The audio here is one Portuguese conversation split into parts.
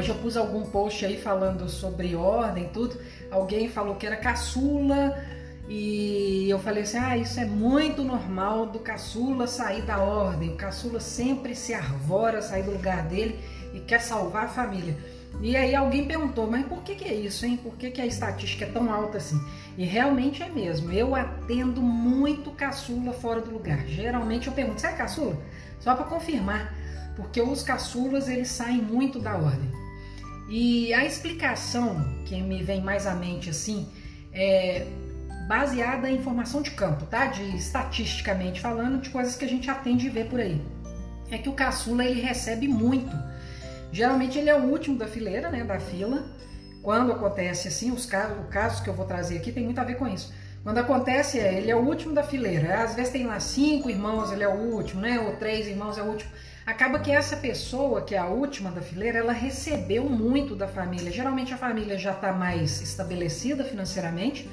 hoje eu pus algum post aí falando sobre ordem, tudo. Alguém falou que era caçula e eu falei assim: ah, isso é muito normal do caçula sair da ordem. O caçula sempre se arvora, sair do lugar dele e quer salvar a família. E aí alguém perguntou, mas por que, que é isso, hein? Por que, que a estatística é tão alta assim? E realmente é mesmo. Eu atendo muito caçula fora do lugar. Geralmente eu pergunto, você é caçula? Só para confirmar, porque os caçulas eles saem muito da ordem. E a explicação que me vem mais à mente assim é baseada em informação de campo, tá? De estatisticamente falando, de coisas que a gente atende e vê por aí. É que o caçula ele recebe muito Geralmente ele é o último da fileira, né, da fila. Quando acontece assim, os casos, o caso que eu vou trazer aqui tem muito a ver com isso. Quando acontece, é, ele é o último da fileira. Às vezes tem lá cinco irmãos, ele é o último, né? Ou três irmãos é o último. Acaba que essa pessoa, que é a última da fileira, ela recebeu muito da família. Geralmente a família já está mais estabelecida financeiramente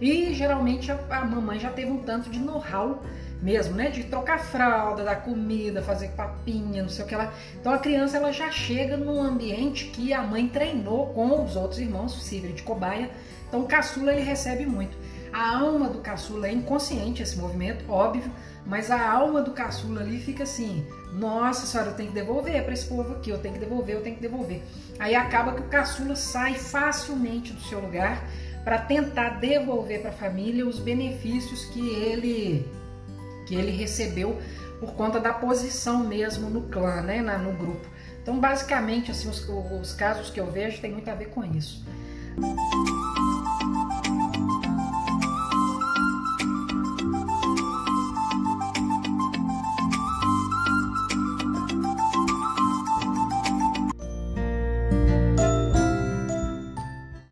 e geralmente a, a mamãe já teve um tanto de know-how mesmo, né? De trocar fralda, dar comida, fazer papinha, não sei o que lá. Então a criança ela já chega num ambiente que a mãe treinou com os outros irmãos, sirve de cobaia. Então o caçula ele recebe muito. A alma do caçula é inconsciente esse movimento, óbvio, mas a alma do caçula ali fica assim: nossa senhora, eu tenho que devolver para esse povo aqui, eu tenho que devolver, eu tenho que devolver. Aí acaba que o caçula sai facilmente do seu lugar para tentar devolver para a família os benefícios que ele que ele recebeu por conta da posição mesmo no clã, né, na, no grupo. Então, basicamente, assim, os, os casos que eu vejo tem muito a ver com isso.